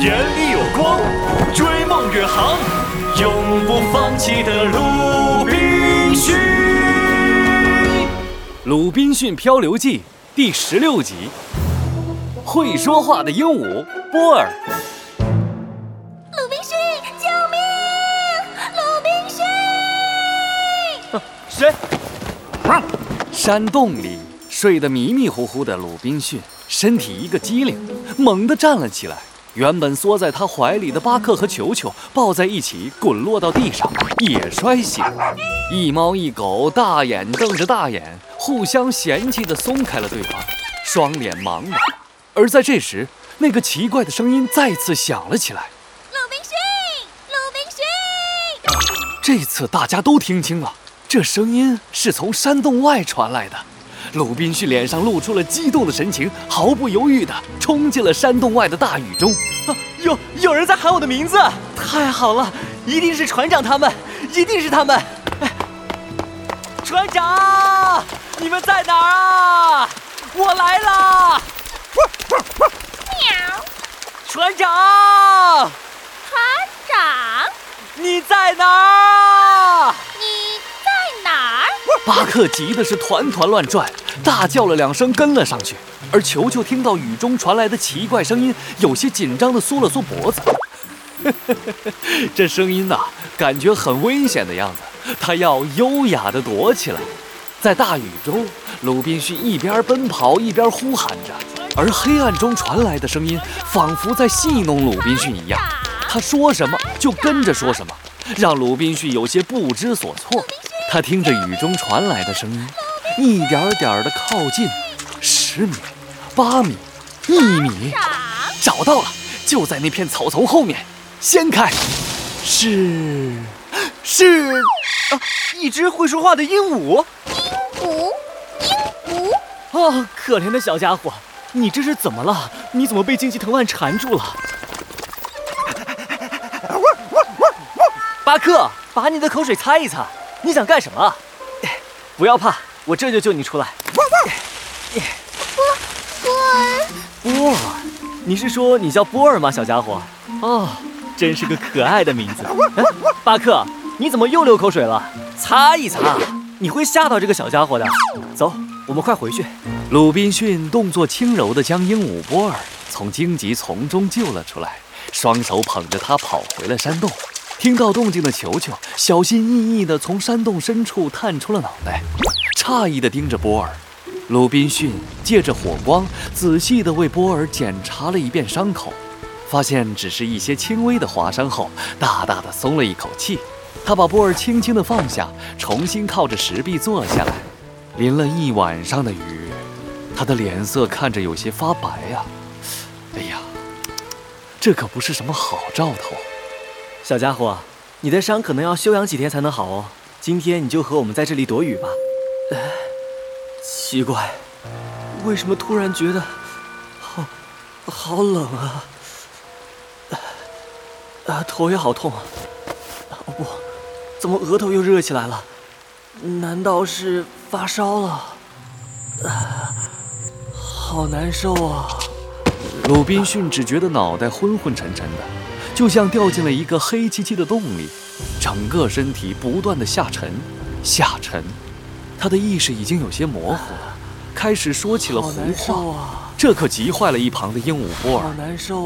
眼里有光，追梦远航，永不放弃的鲁滨逊。《鲁滨逊漂流记》第十六集：会说话的鹦鹉波尔。鲁滨逊，救命！鲁滨逊！谁？山洞里睡得迷迷糊糊的鲁滨逊，身体一个机灵，猛地站了起来。原本缩在他怀里的巴克和球球抱在一起，滚落到地上，也摔醒了。一猫一狗大眼瞪着大眼，互相嫌弃地松开了对方，双脸茫然。而在这时，那个奇怪的声音再次响了起来。鲁滨逊，鲁滨逊！这次大家都听清了，这声音是从山洞外传来的。鲁滨逊脸上露出了激动的神情，毫不犹豫地冲进了山洞外的大雨中。啊，有有人在喊我的名字！太好了，一定是船长他们，一定是他们！哎，船长，你们在哪儿啊？我来了！喵！船长，船长，你在哪儿？你在哪儿？巴克急的是团团乱转，大叫了两声跟了上去。而球球听到雨中传来的奇怪声音，有些紧张的缩了缩脖子。这声音呐，感觉很危险的样子，他要优雅的躲起来。在大雨中，鲁滨逊一边奔跑一边呼喊着，而黑暗中传来的声音仿佛在戏弄鲁滨逊一样，他说什么就跟着说什么，让鲁滨逊有些不知所措。他听着雨中传来的声音，一点点的靠近，十米，八米，一米，找到了，就在那片草丛后面，掀开，是，是，啊，一只会说话的鹦鹉。鹦鹉，鹦鹉。啊，可怜的小家伙，你这是怎么了？你怎么被荆棘藤蔓缠住了？巴克，把你的口水擦一擦。你想干什么？不要怕，我这就救你出来。波波尔，波尔，你是说你叫波尔吗，小家伙？哦，真是个可爱的名字。哎，巴克，你怎么又流口水了？擦一擦，你会吓到这个小家伙的。走，我们快回去。鲁滨逊动作轻柔地将鹦鹉波尔从荆棘丛中救了出来，双手捧着它跑回了山洞。听到动静的球球小心翼翼地从山洞深处探出了脑袋，诧异地盯着波尔。鲁滨逊借着火光仔细地为波尔检查了一遍伤口，发现只是一些轻微的划伤后，大大的松了一口气。他把波尔轻轻地放下，重新靠着石壁坐下来。淋了一晚上的雨，他的脸色看着有些发白呀。哎呀，这可不是什么好兆头。小家伙，你的伤可能要休养几天才能好哦。今天你就和我们在这里躲雨吧。哎奇怪，为什么突然觉得好好冷啊？啊，头也好痛啊！哦不，怎么额头又热起来了？难道是发烧了？啊，好难受啊！鲁滨逊只觉得脑袋昏昏沉沉的。就像掉进了一个黑漆漆的洞里，整个身体不断的下沉，下沉，他的意识已经有些模糊了，开始说起了胡话，这可急坏了一旁的鹦鹉波尔。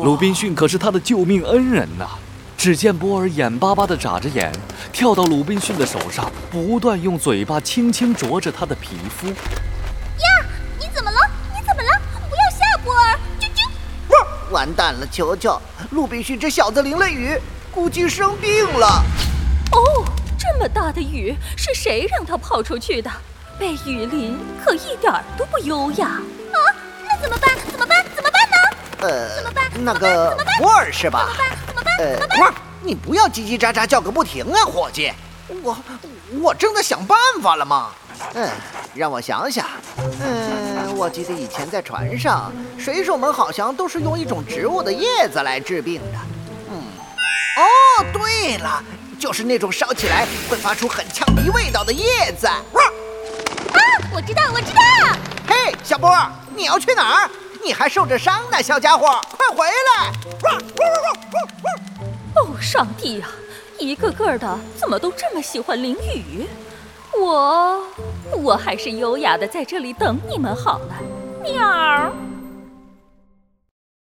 鲁滨逊可是他的救命恩人呐！只见波尔眼巴巴地眨着眼，跳到鲁滨逊的手上，不断用嘴巴轻轻啄着他的皮肤。呀，你怎么了？你怎么了？不要吓波尔！啾啾。完蛋了，球球，鲁滨逊这小子淋了雨，估计生病了。哦，这么大的雨，是谁让他跑出去的？被雨淋可一点都不优雅啊！那怎么办？怎么办？怎么办呢？呃，怎么办？那个波尔是吧？怎么办？怎么办？呃，波尔，你不要叽叽喳喳叫个不停啊，伙计！我我正在想办法了嘛。嗯，让我想想。嗯，我记得以前在船上，水手们好像都是用一种植物的叶子来治病的。嗯，哦，对了，就是那种烧起来会发出很呛鼻味道的叶子。啊，我知道，我知道。嘿，小波，你要去哪儿？你还受着伤呢，小家伙，快回来！哦，上帝呀、一个个的怎么都这么喜欢淋雨？我，我还是优雅的在这里等你们好了。喵儿。